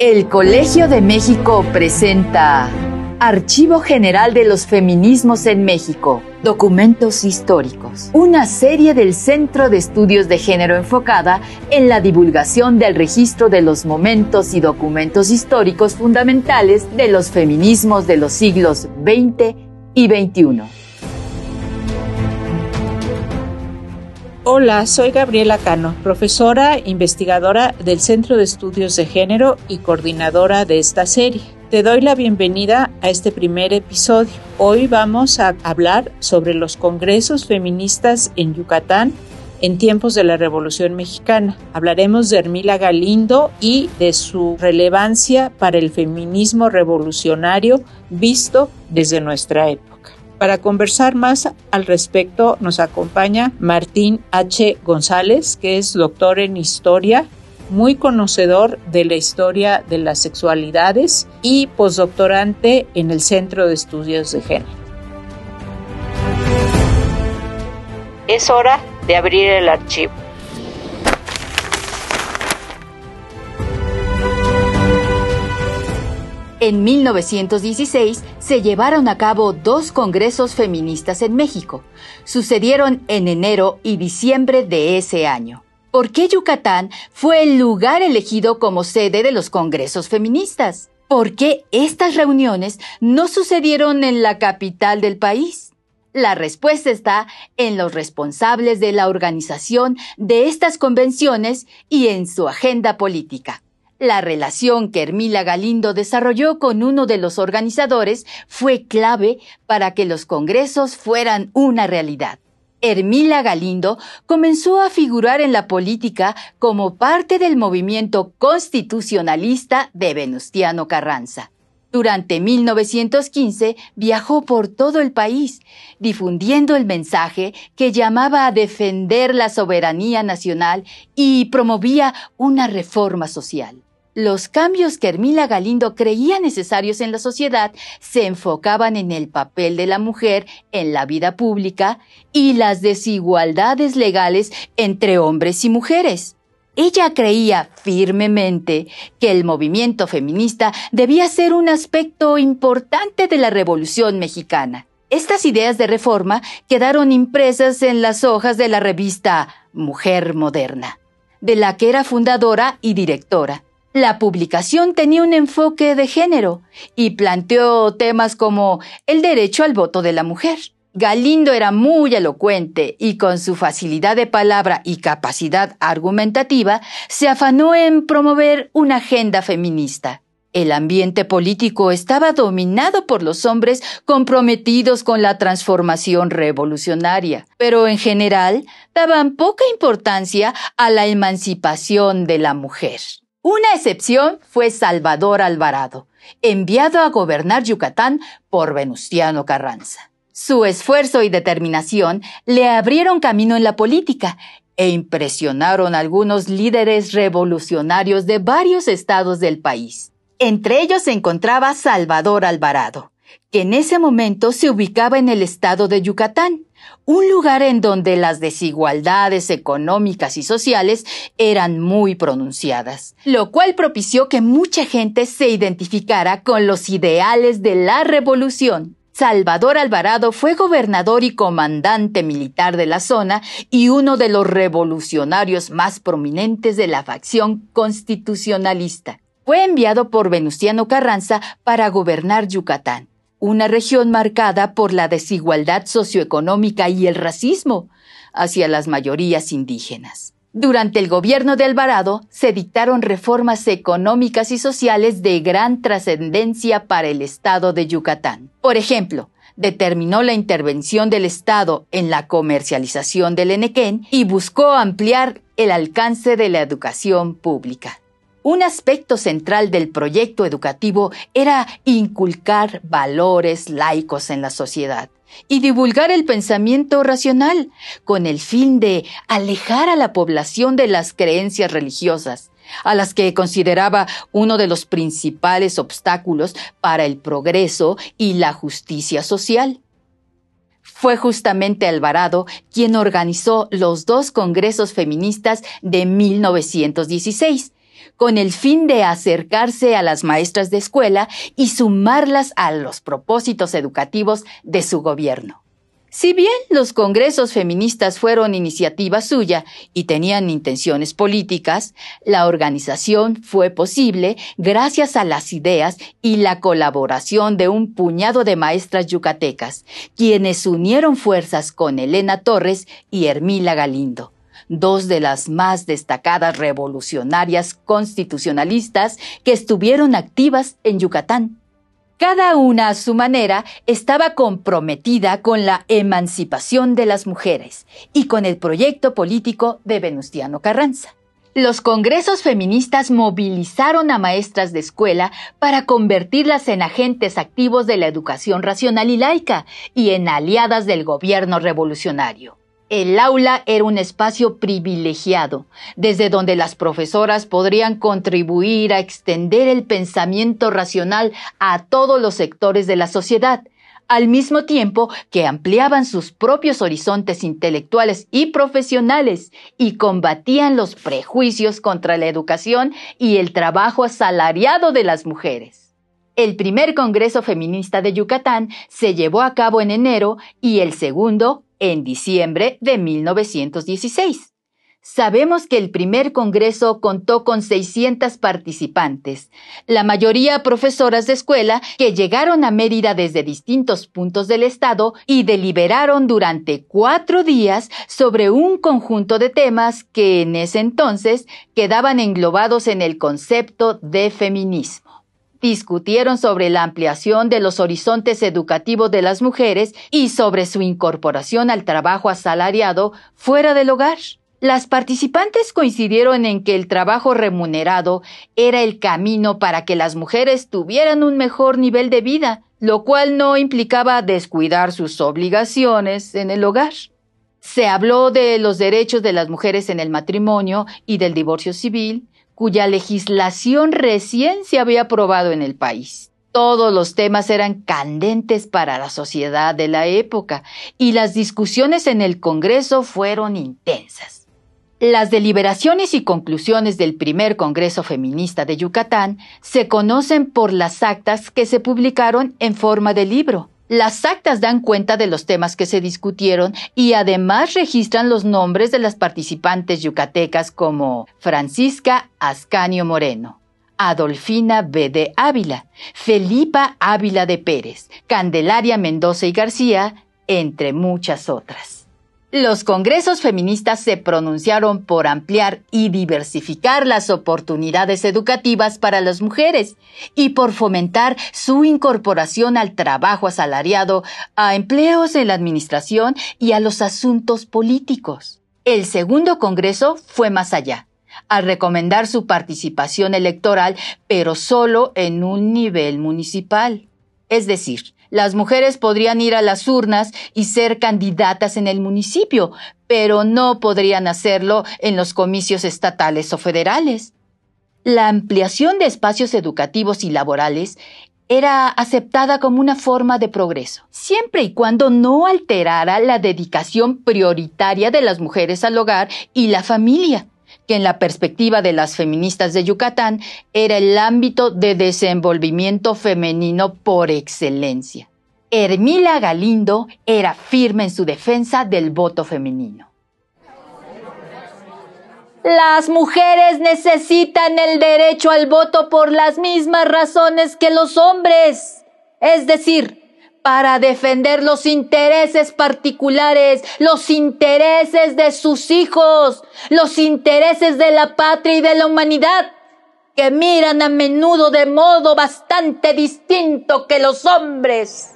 El Colegio de México presenta Archivo General de los Feminismos en México, Documentos Históricos, una serie del Centro de Estudios de Género enfocada en la divulgación del registro de los momentos y documentos históricos fundamentales de los feminismos de los siglos XX y XXI. Hola, soy Gabriela Cano, profesora investigadora del Centro de Estudios de Género y coordinadora de esta serie. Te doy la bienvenida a este primer episodio. Hoy vamos a hablar sobre los congresos feministas en Yucatán en tiempos de la Revolución Mexicana. Hablaremos de Hermila Galindo y de su relevancia para el feminismo revolucionario visto desde nuestra época. Para conversar más al respecto nos acompaña Martín H. González, que es doctor en historia, muy conocedor de la historia de las sexualidades y postdoctorante en el Centro de Estudios de Género. Es hora de abrir el archivo. En 1916 se llevaron a cabo dos congresos feministas en México. Sucedieron en enero y diciembre de ese año. ¿Por qué Yucatán fue el lugar elegido como sede de los congresos feministas? ¿Por qué estas reuniones no sucedieron en la capital del país? La respuesta está en los responsables de la organización de estas convenciones y en su agenda política. La relación que Hermila Galindo desarrolló con uno de los organizadores fue clave para que los congresos fueran una realidad. Hermila Galindo comenzó a figurar en la política como parte del movimiento constitucionalista de Venustiano Carranza. Durante 1915 viajó por todo el país, difundiendo el mensaje que llamaba a defender la soberanía nacional y promovía una reforma social. Los cambios que Hermila Galindo creía necesarios en la sociedad se enfocaban en el papel de la mujer en la vida pública y las desigualdades legales entre hombres y mujeres. Ella creía firmemente que el movimiento feminista debía ser un aspecto importante de la Revolución mexicana. Estas ideas de reforma quedaron impresas en las hojas de la revista Mujer Moderna, de la que era fundadora y directora. La publicación tenía un enfoque de género y planteó temas como el derecho al voto de la mujer. Galindo era muy elocuente y con su facilidad de palabra y capacidad argumentativa se afanó en promover una agenda feminista. El ambiente político estaba dominado por los hombres comprometidos con la transformación revolucionaria, pero en general daban poca importancia a la emancipación de la mujer. Una excepción fue Salvador Alvarado, enviado a gobernar Yucatán por Venustiano Carranza. Su esfuerzo y determinación le abrieron camino en la política e impresionaron a algunos líderes revolucionarios de varios estados del país. Entre ellos se encontraba Salvador Alvarado, que en ese momento se ubicaba en el estado de Yucatán, un lugar en donde las desigualdades económicas y sociales eran muy pronunciadas, lo cual propició que mucha gente se identificara con los ideales de la revolución. Salvador Alvarado fue gobernador y comandante militar de la zona y uno de los revolucionarios más prominentes de la facción constitucionalista. Fue enviado por Venustiano Carranza para gobernar Yucatán una región marcada por la desigualdad socioeconómica y el racismo hacia las mayorías indígenas. Durante el gobierno de Alvarado se dictaron reformas económicas y sociales de gran trascendencia para el Estado de Yucatán. Por ejemplo, determinó la intervención del Estado en la comercialización del Enequén y buscó ampliar el alcance de la educación pública. Un aspecto central del proyecto educativo era inculcar valores laicos en la sociedad y divulgar el pensamiento racional con el fin de alejar a la población de las creencias religiosas, a las que consideraba uno de los principales obstáculos para el progreso y la justicia social. Fue justamente Alvarado quien organizó los dos congresos feministas de 1916, con el fin de acercarse a las maestras de escuela y sumarlas a los propósitos educativos de su gobierno. Si bien los congresos feministas fueron iniciativa suya y tenían intenciones políticas, la organización fue posible gracias a las ideas y la colaboración de un puñado de maestras yucatecas, quienes unieron fuerzas con Elena Torres y Hermila Galindo dos de las más destacadas revolucionarias constitucionalistas que estuvieron activas en Yucatán. Cada una a su manera estaba comprometida con la emancipación de las mujeres y con el proyecto político de Venustiano Carranza. Los congresos feministas movilizaron a maestras de escuela para convertirlas en agentes activos de la educación racional y laica y en aliadas del gobierno revolucionario. El aula era un espacio privilegiado, desde donde las profesoras podrían contribuir a extender el pensamiento racional a todos los sectores de la sociedad, al mismo tiempo que ampliaban sus propios horizontes intelectuales y profesionales y combatían los prejuicios contra la educación y el trabajo asalariado de las mujeres. El primer Congreso Feminista de Yucatán se llevó a cabo en enero y el segundo en diciembre de 1916. Sabemos que el primer Congreso contó con 600 participantes, la mayoría profesoras de escuela que llegaron a Mérida desde distintos puntos del estado y deliberaron durante cuatro días sobre un conjunto de temas que en ese entonces quedaban englobados en el concepto de feminismo discutieron sobre la ampliación de los horizontes educativos de las mujeres y sobre su incorporación al trabajo asalariado fuera del hogar. Las participantes coincidieron en que el trabajo remunerado era el camino para que las mujeres tuvieran un mejor nivel de vida, lo cual no implicaba descuidar sus obligaciones en el hogar. Se habló de los derechos de las mujeres en el matrimonio y del divorcio civil, cuya legislación recién se había aprobado en el país. Todos los temas eran candentes para la sociedad de la época y las discusiones en el Congreso fueron intensas. Las deliberaciones y conclusiones del primer Congreso Feminista de Yucatán se conocen por las actas que se publicaron en forma de libro. Las actas dan cuenta de los temas que se discutieron y además registran los nombres de las participantes yucatecas como Francisca Ascanio Moreno, Adolfina B. de Ávila, Felipa Ávila de Pérez, Candelaria Mendoza y García, entre muchas otras. Los congresos feministas se pronunciaron por ampliar y diversificar las oportunidades educativas para las mujeres y por fomentar su incorporación al trabajo asalariado, a empleos en la administración y a los asuntos políticos. El segundo congreso fue más allá al recomendar su participación electoral, pero solo en un nivel municipal. Es decir, las mujeres podrían ir a las urnas y ser candidatas en el municipio, pero no podrían hacerlo en los comicios estatales o federales. La ampliación de espacios educativos y laborales era aceptada como una forma de progreso, siempre y cuando no alterara la dedicación prioritaria de las mujeres al hogar y la familia que en la perspectiva de las feministas de Yucatán era el ámbito de desenvolvimiento femenino por excelencia. Hermila Galindo era firme en su defensa del voto femenino. Las mujeres necesitan el derecho al voto por las mismas razones que los hombres, es decir, para defender los intereses particulares, los intereses de sus hijos, los intereses de la patria y de la humanidad, que miran a menudo de modo bastante distinto que los hombres.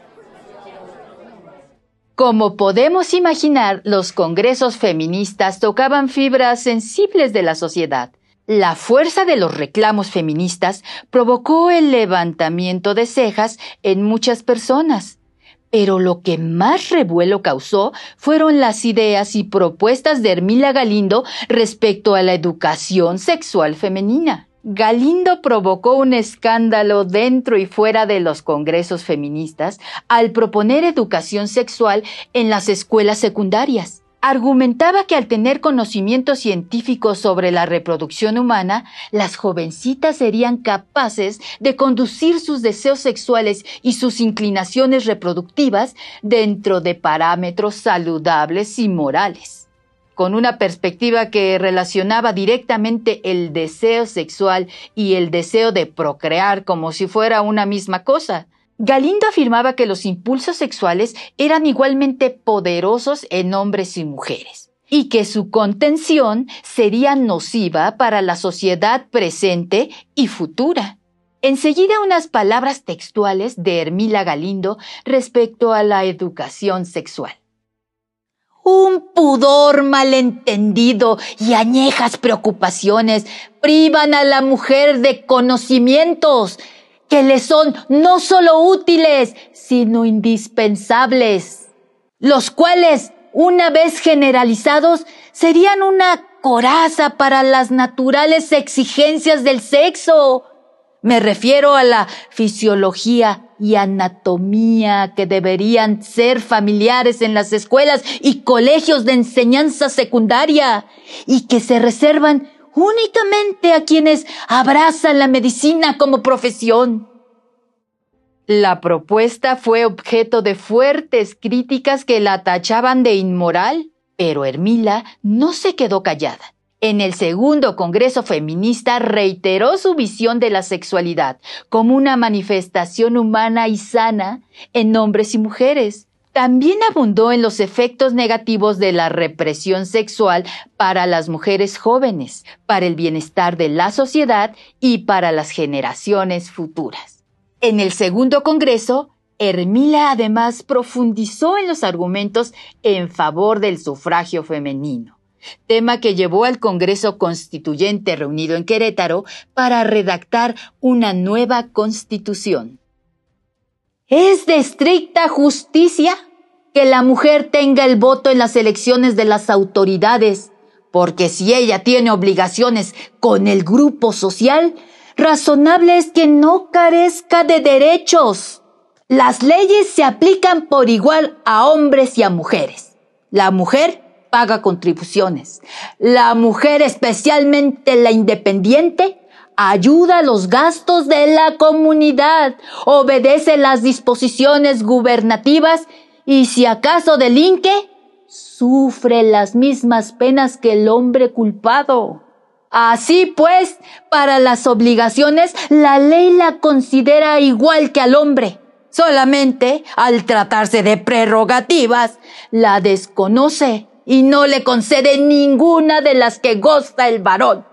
Como podemos imaginar, los congresos feministas tocaban fibras sensibles de la sociedad. La fuerza de los reclamos feministas provocó el levantamiento de cejas en muchas personas. Pero lo que más revuelo causó fueron las ideas y propuestas de Hermila Galindo respecto a la educación sexual femenina. Galindo provocó un escándalo dentro y fuera de los congresos feministas al proponer educación sexual en las escuelas secundarias. Argumentaba que al tener conocimientos científicos sobre la reproducción humana, las jovencitas serían capaces de conducir sus deseos sexuales y sus inclinaciones reproductivas dentro de parámetros saludables y morales. Con una perspectiva que relacionaba directamente el deseo sexual y el deseo de procrear como si fuera una misma cosa, Galindo afirmaba que los impulsos sexuales eran igualmente poderosos en hombres y mujeres y que su contención sería nociva para la sociedad presente y futura. Enseguida unas palabras textuales de Hermila Galindo respecto a la educación sexual. Un pudor malentendido y añejas preocupaciones privan a la mujer de conocimientos que le son no solo útiles, sino indispensables, los cuales, una vez generalizados, serían una coraza para las naturales exigencias del sexo. Me refiero a la fisiología y anatomía que deberían ser familiares en las escuelas y colegios de enseñanza secundaria y que se reservan únicamente a quienes abrazan la medicina como profesión. La propuesta fue objeto de fuertes críticas que la tachaban de inmoral, pero Hermila no se quedó callada. En el segundo Congreso Feminista reiteró su visión de la sexualidad como una manifestación humana y sana en hombres y mujeres, también abundó en los efectos negativos de la represión sexual para las mujeres jóvenes, para el bienestar de la sociedad y para las generaciones futuras. En el segundo Congreso, Hermila además profundizó en los argumentos en favor del sufragio femenino, tema que llevó al Congreso Constituyente reunido en Querétaro para redactar una nueva constitución. Es de estricta justicia que la mujer tenga el voto en las elecciones de las autoridades, porque si ella tiene obligaciones con el grupo social, razonable es que no carezca de derechos. Las leyes se aplican por igual a hombres y a mujeres. La mujer paga contribuciones. La mujer, especialmente la independiente, ayuda a los gastos de la comunidad, obedece las disposiciones gubernativas y si acaso delinque, sufre las mismas penas que el hombre culpado. Así pues, para las obligaciones, la ley la considera igual que al hombre. Solamente, al tratarse de prerrogativas, la desconoce y no le concede ninguna de las que goza el varón.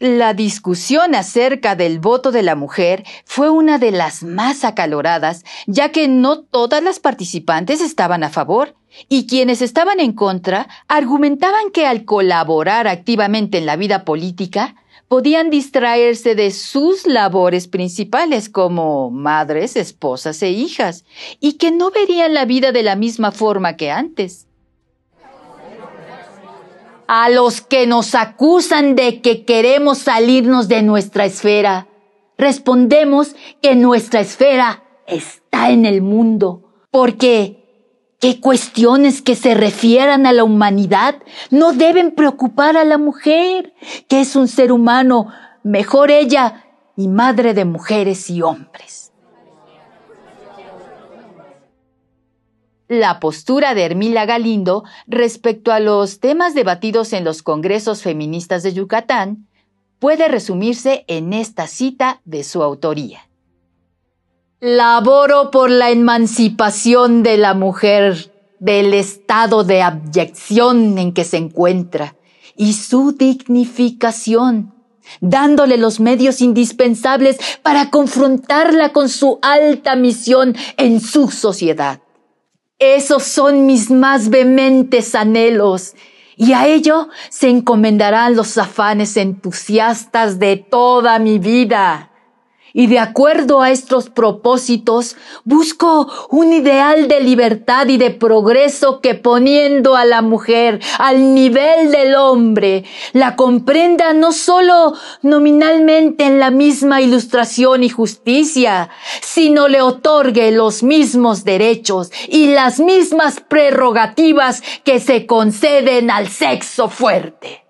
La discusión acerca del voto de la mujer fue una de las más acaloradas, ya que no todas las participantes estaban a favor, y quienes estaban en contra argumentaban que al colaborar activamente en la vida política, podían distraerse de sus labores principales como madres, esposas e hijas, y que no verían la vida de la misma forma que antes a los que nos acusan de que queremos salirnos de nuestra esfera. Respondemos que nuestra esfera está en el mundo, porque ¿qué cuestiones que se refieran a la humanidad no deben preocupar a la mujer, que es un ser humano, mejor ella y madre de mujeres y hombres? La postura de Hermila Galindo respecto a los temas debatidos en los congresos feministas de Yucatán puede resumirse en esta cita de su autoría. Laboro por la emancipación de la mujer del estado de abyección en que se encuentra y su dignificación, dándole los medios indispensables para confrontarla con su alta misión en su sociedad. Esos son mis más vehementes anhelos, y a ello se encomendarán los afanes entusiastas de toda mi vida. Y de acuerdo a estos propósitos, busco un ideal de libertad y de progreso que poniendo a la mujer al nivel del hombre, la comprenda no solo nominalmente en la misma ilustración y justicia, sino le otorgue los mismos derechos y las mismas prerrogativas que se conceden al sexo fuerte.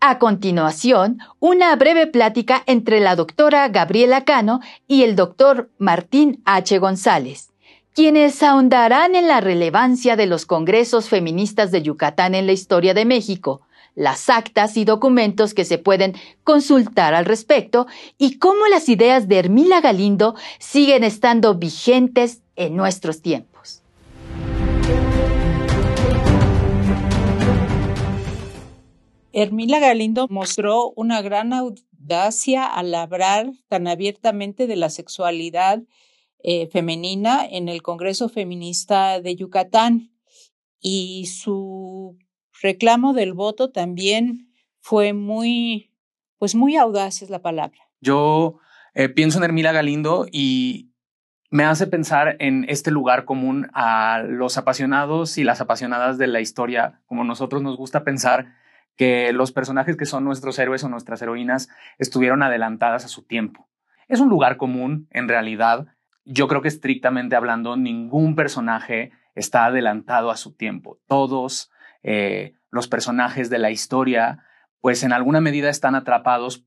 A continuación, una breve plática entre la doctora Gabriela Cano y el doctor Martín H. González, quienes ahondarán en la relevancia de los congresos feministas de Yucatán en la historia de México, las actas y documentos que se pueden consultar al respecto y cómo las ideas de Hermila Galindo siguen estando vigentes en nuestros tiempos. Hermila Galindo mostró una gran audacia al hablar tan abiertamente de la sexualidad eh, femenina en el Congreso Feminista de Yucatán y su reclamo del voto también fue muy, pues muy audaz es la palabra. Yo eh, pienso en Hermila Galindo y me hace pensar en este lugar común a los apasionados y las apasionadas de la historia, como nosotros nos gusta pensar que los personajes que son nuestros héroes o nuestras heroínas estuvieron adelantadas a su tiempo. Es un lugar común, en realidad. Yo creo que estrictamente hablando, ningún personaje está adelantado a su tiempo. Todos eh, los personajes de la historia, pues en alguna medida están atrapados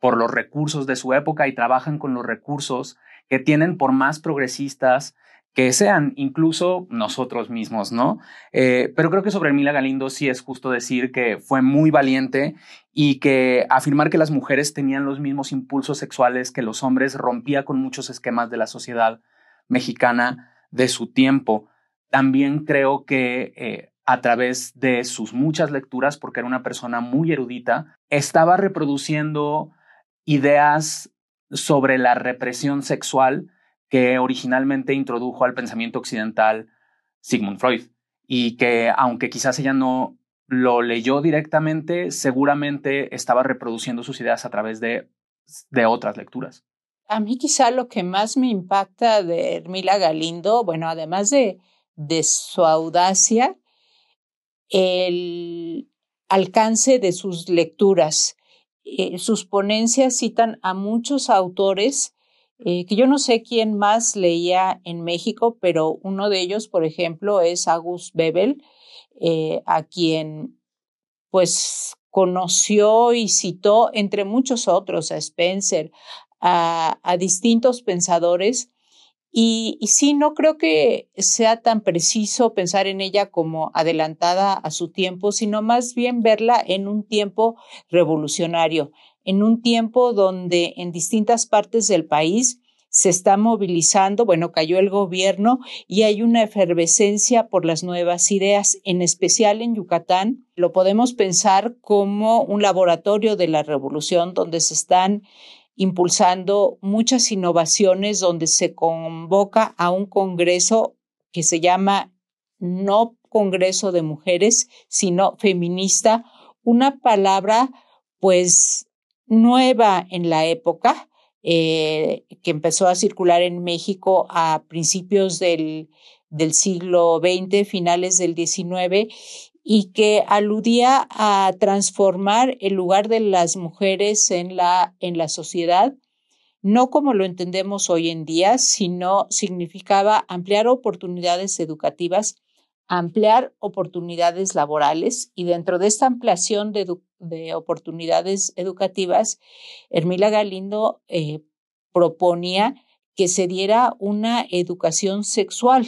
por los recursos de su época y trabajan con los recursos que tienen por más progresistas que sean incluso nosotros mismos, ¿no? Eh, pero creo que sobre Mila Galindo sí es justo decir que fue muy valiente y que afirmar que las mujeres tenían los mismos impulsos sexuales que los hombres rompía con muchos esquemas de la sociedad mexicana de su tiempo. También creo que eh, a través de sus muchas lecturas, porque era una persona muy erudita, estaba reproduciendo ideas sobre la represión sexual que originalmente introdujo al pensamiento occidental Sigmund Freud y que aunque quizás ella no lo leyó directamente, seguramente estaba reproduciendo sus ideas a través de, de otras lecturas. A mí quizá lo que más me impacta de Hermila Galindo, bueno, además de, de su audacia, el alcance de sus lecturas. Eh, sus ponencias citan a muchos autores eh, que yo no sé quién más leía en México, pero uno de ellos, por ejemplo, es August Bebel, eh, a quien pues conoció y citó, entre muchos otros, a Spencer, a, distintos pensadores. Y, y, sí, no creo que sea tan preciso pensar en ella como adelantada a su tiempo, sino más bien verla en un tiempo revolucionario en un tiempo donde en distintas partes del país se está movilizando, bueno, cayó el gobierno y hay una efervescencia por las nuevas ideas, en especial en Yucatán. Lo podemos pensar como un laboratorio de la revolución donde se están impulsando muchas innovaciones, donde se convoca a un congreso que se llama no Congreso de Mujeres, sino feminista, una palabra pues nueva en la época, eh, que empezó a circular en México a principios del, del siglo XX, finales del XIX, y que aludía a transformar el lugar de las mujeres en la, en la sociedad, no como lo entendemos hoy en día, sino significaba ampliar oportunidades educativas ampliar oportunidades laborales y dentro de esta ampliación de, oportunidades educativas, Hermila Galindo eh, proponía que se diera una educación sexual,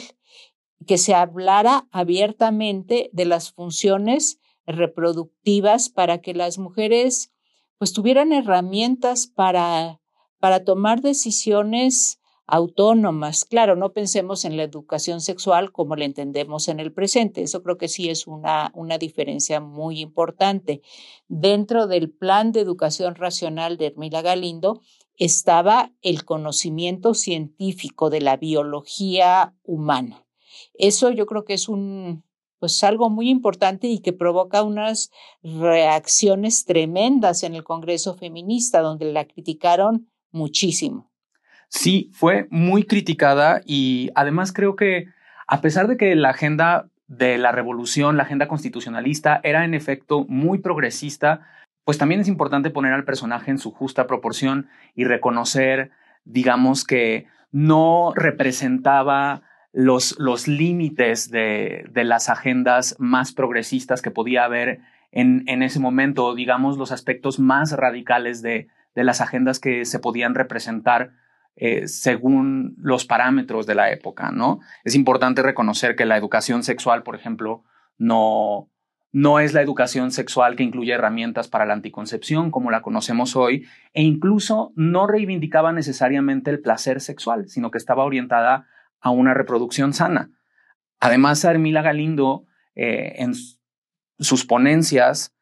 que se hablara abiertamente de las funciones reproductivas para que las mujeres pues tuvieran herramientas para, para tomar decisiones autónomas. Claro, no pensemos en la educación sexual como la entendemos en el presente. Eso creo que sí es una, una diferencia muy importante. Dentro del plan de educación racional de Hermila Galindo estaba el conocimiento científico de la biología humana. Eso yo creo que es un, pues algo muy importante y que provoca unas reacciones tremendas en el Congreso feminista, donde la criticaron muchísimo. Sí, fue muy criticada y además creo que a pesar de que la agenda de la revolución, la agenda constitucionalista era en efecto muy progresista, pues también es importante poner al personaje en su justa proporción y reconocer, digamos, que no representaba los, los límites de, de, las agendas más progresistas que podía haber en, en ese momento, digamos, los aspectos más radicales de, de las agendas que se podían representar eh, según los parámetros de la época, ¿no? Es importante reconocer que la educación sexual, por ejemplo, no, no es la educación sexual que incluye herramientas para la anticoncepción como la conocemos hoy, e incluso no reivindicaba necesariamente el placer sexual, sino que estaba orientada a una reproducción sana. Además, Armila Galindo, eh, en sus ponencias,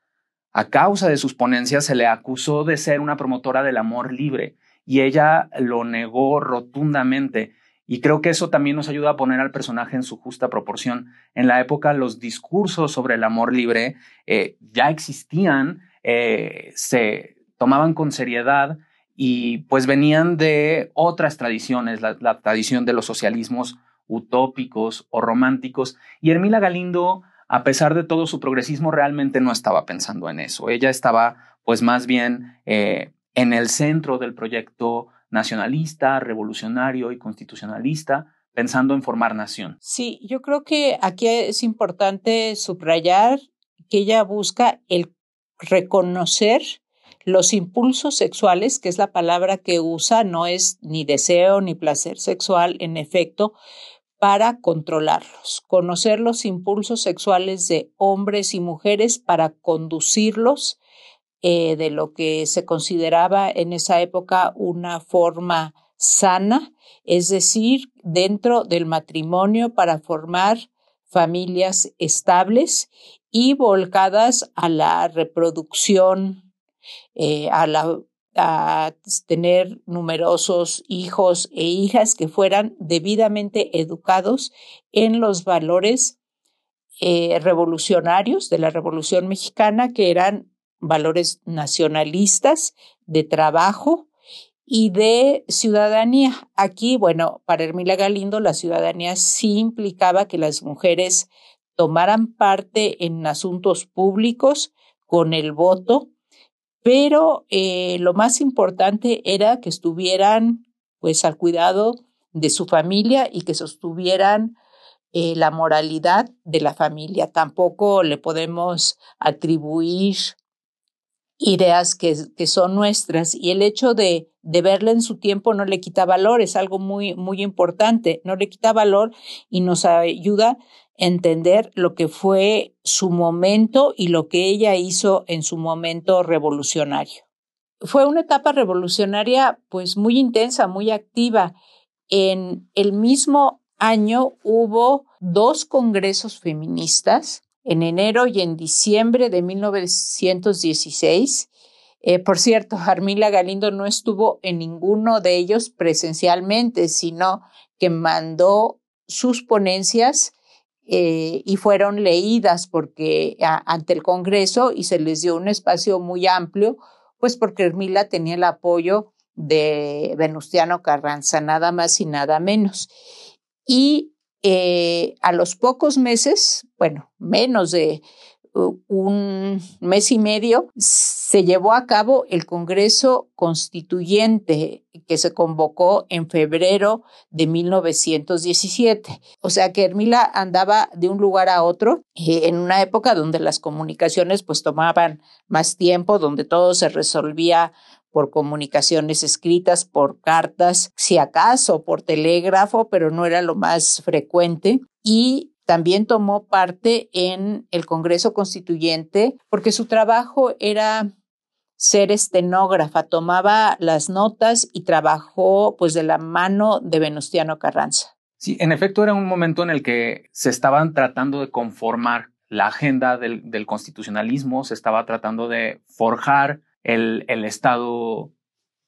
a causa de sus ponencias, se le acusó de ser una promotora del amor libre y ella lo negó rotundamente. Y creo que eso también nos ayuda a poner al personaje en su justa proporción. En la época, los discursos sobre el amor libre eh, ya existían, eh, se tomaban con seriedad y pues venían de otras tradiciones, la, tradición de los socialismos utópicos o románticos. Y Hermila Galindo, a pesar de todo su progresismo, realmente no estaba pensando en eso. Ella estaba pues más bien eh, en el centro del proyecto nacionalista, revolucionario y constitucionalista, pensando en formar nación. Sí, yo creo que aquí es importante subrayar que ella busca el reconocer los impulsos sexuales, que es la palabra que usa, no es ni deseo ni placer sexual, en efecto, para controlarlos, conocer los impulsos sexuales de hombres y mujeres para conducirlos eh, de lo que se consideraba en esa época una forma sana, es decir, dentro del matrimonio para formar familias estables y volcadas a la reproducción eh, a, la, tener numerosos hijos e hijas que fueran debidamente educados en los valores eh, revolucionarios de la Revolución Mexicana, que eran valores nacionalistas, de trabajo y de ciudadanía. Aquí, bueno, para Hermila Galindo, la ciudadanía sí implicaba que las mujeres tomaran parte en asuntos públicos con el voto pero eh, lo más importante era que estuvieran pues al cuidado de su familia y que sostuvieran eh, la moralidad de la familia. Tampoco le podemos atribuir ideas que, son nuestras y el hecho de, de verla en su tiempo no le quita valor, es algo muy, muy importante, no le quita valor y nos ayuda entender lo que fue su momento y lo que ella hizo en su momento revolucionario. Fue una etapa revolucionaria pues muy intensa, muy activa. En el mismo año hubo dos congresos feministas, en enero y en diciembre de 1916. Eh, por cierto, Armila Galindo no estuvo en ninguno de ellos presencialmente, sino que mandó sus ponencias eh, y fueron leídas porque ante el Congreso y se les dio un espacio muy amplio, pues porque Hermila tenía el apoyo de Venustiano Carranza, nada más y nada menos. Y eh, a los pocos meses, bueno, menos de un mes y medio, se llevó a cabo el Congreso Constituyente que se convocó en febrero de 1917. O sea que Hermila andaba de un lugar a otro eh, en una época donde las comunicaciones pues tomaban más tiempo, donde todo se resolvía por comunicaciones escritas, por cartas, si acaso por telégrafo, pero no era lo más frecuente. Y también tomó parte en el Congreso Constituyente porque su trabajo era ser estenógrafa, tomaba las notas y trabajó pues de la mano de Venustiano Carranza. Sí, en efecto era un momento en el que se estaban tratando de conformar la agenda del, constitucionalismo, se estaba tratando de forjar el, Estado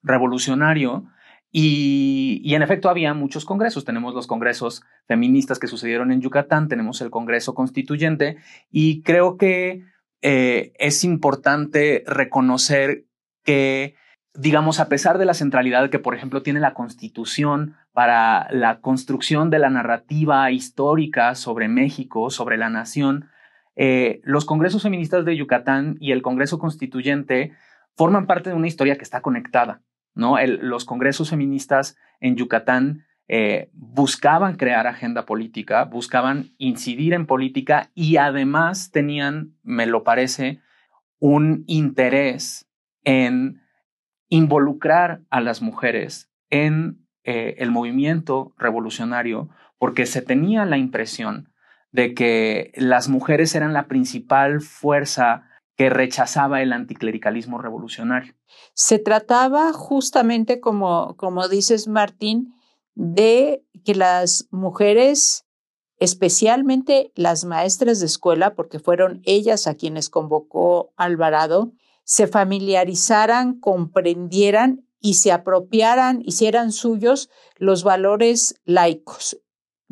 revolucionario Y, y, en efecto había muchos congresos. Tenemos los congresos feministas que sucedieron en Yucatán, tenemos el Congreso Constituyente y creo que eh, es importante reconocer que, digamos, a pesar de la centralidad que, por ejemplo, tiene la Constitución para la construcción de la narrativa histórica sobre México, sobre la nación, eh, los congresos feministas de Yucatán y el Congreso Constituyente forman parte de una historia que está conectada. ¿no? los congresos feministas en Yucatán eh, buscaban crear agenda política, buscaban incidir en política y además tenían, me lo parece, un interés en involucrar a las mujeres en eh, el movimiento revolucionario porque se tenía la impresión de que las mujeres eran la principal fuerza que rechazaba el anticlericalismo revolucionario. Se trataba justamente, como, como dices, Martín, de que las mujeres, especialmente las maestras de escuela, porque fueron ellas a quienes convocó Alvarado, se familiarizaran, comprendieran y se apropiaran, hicieran suyos los valores laicos,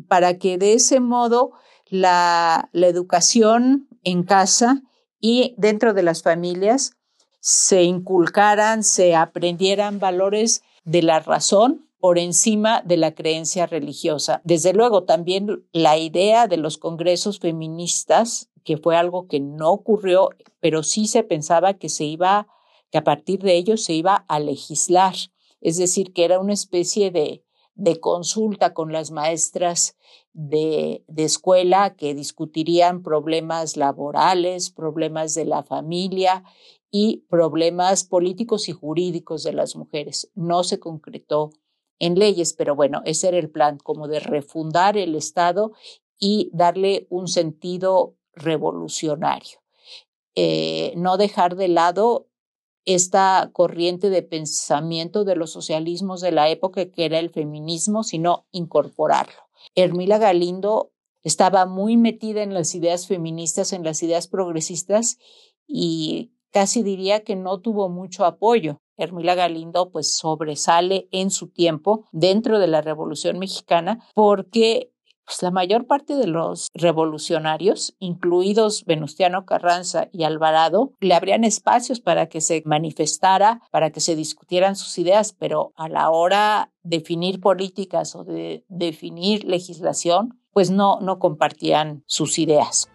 para que de ese modo la, la educación en casa y dentro de las familias se inculcaran, se aprendieran valores de la razón por encima de la creencia religiosa. Desde luego, también la idea de los congresos feministas, que fue algo que no ocurrió, pero sí se pensaba que se iba, que a partir de ellos se iba a legislar, es decir, que era una especie de, de consulta con las maestras de, de, escuela que discutirían problemas laborales, problemas de la familia y problemas políticos y jurídicos de las mujeres. No se concretó en leyes, pero bueno, ese era el plan, como de refundar el Estado y darle un sentido revolucionario. Eh, no dejar de lado esta corriente de pensamiento de los socialismos de la época que era el feminismo, sino incorporarlo. Hermila Galindo estaba muy metida en las ideas feministas, en las ideas progresistas y casi diría que no tuvo mucho apoyo. Hermila Galindo pues sobresale en su tiempo dentro de la Revolución Mexicana porque pues, la mayor parte de los revolucionarios, incluidos Venustiano Carranza y Alvarado, le abrían espacios para que se manifestara, para que se discutieran sus ideas, pero a la hora de definir políticas o de definir legislación, pues no, no compartían sus ideas.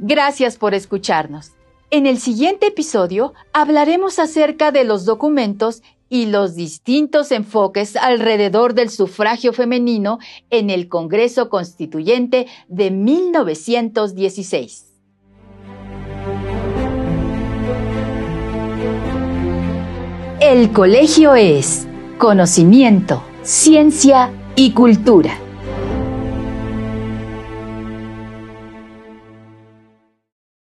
Gracias por escucharnos. En el siguiente episodio hablaremos acerca de los documentos y los distintos enfoques alrededor del sufragio femenino en el Congreso Constituyente de 1916. El colegio es conocimiento, ciencia y cultura.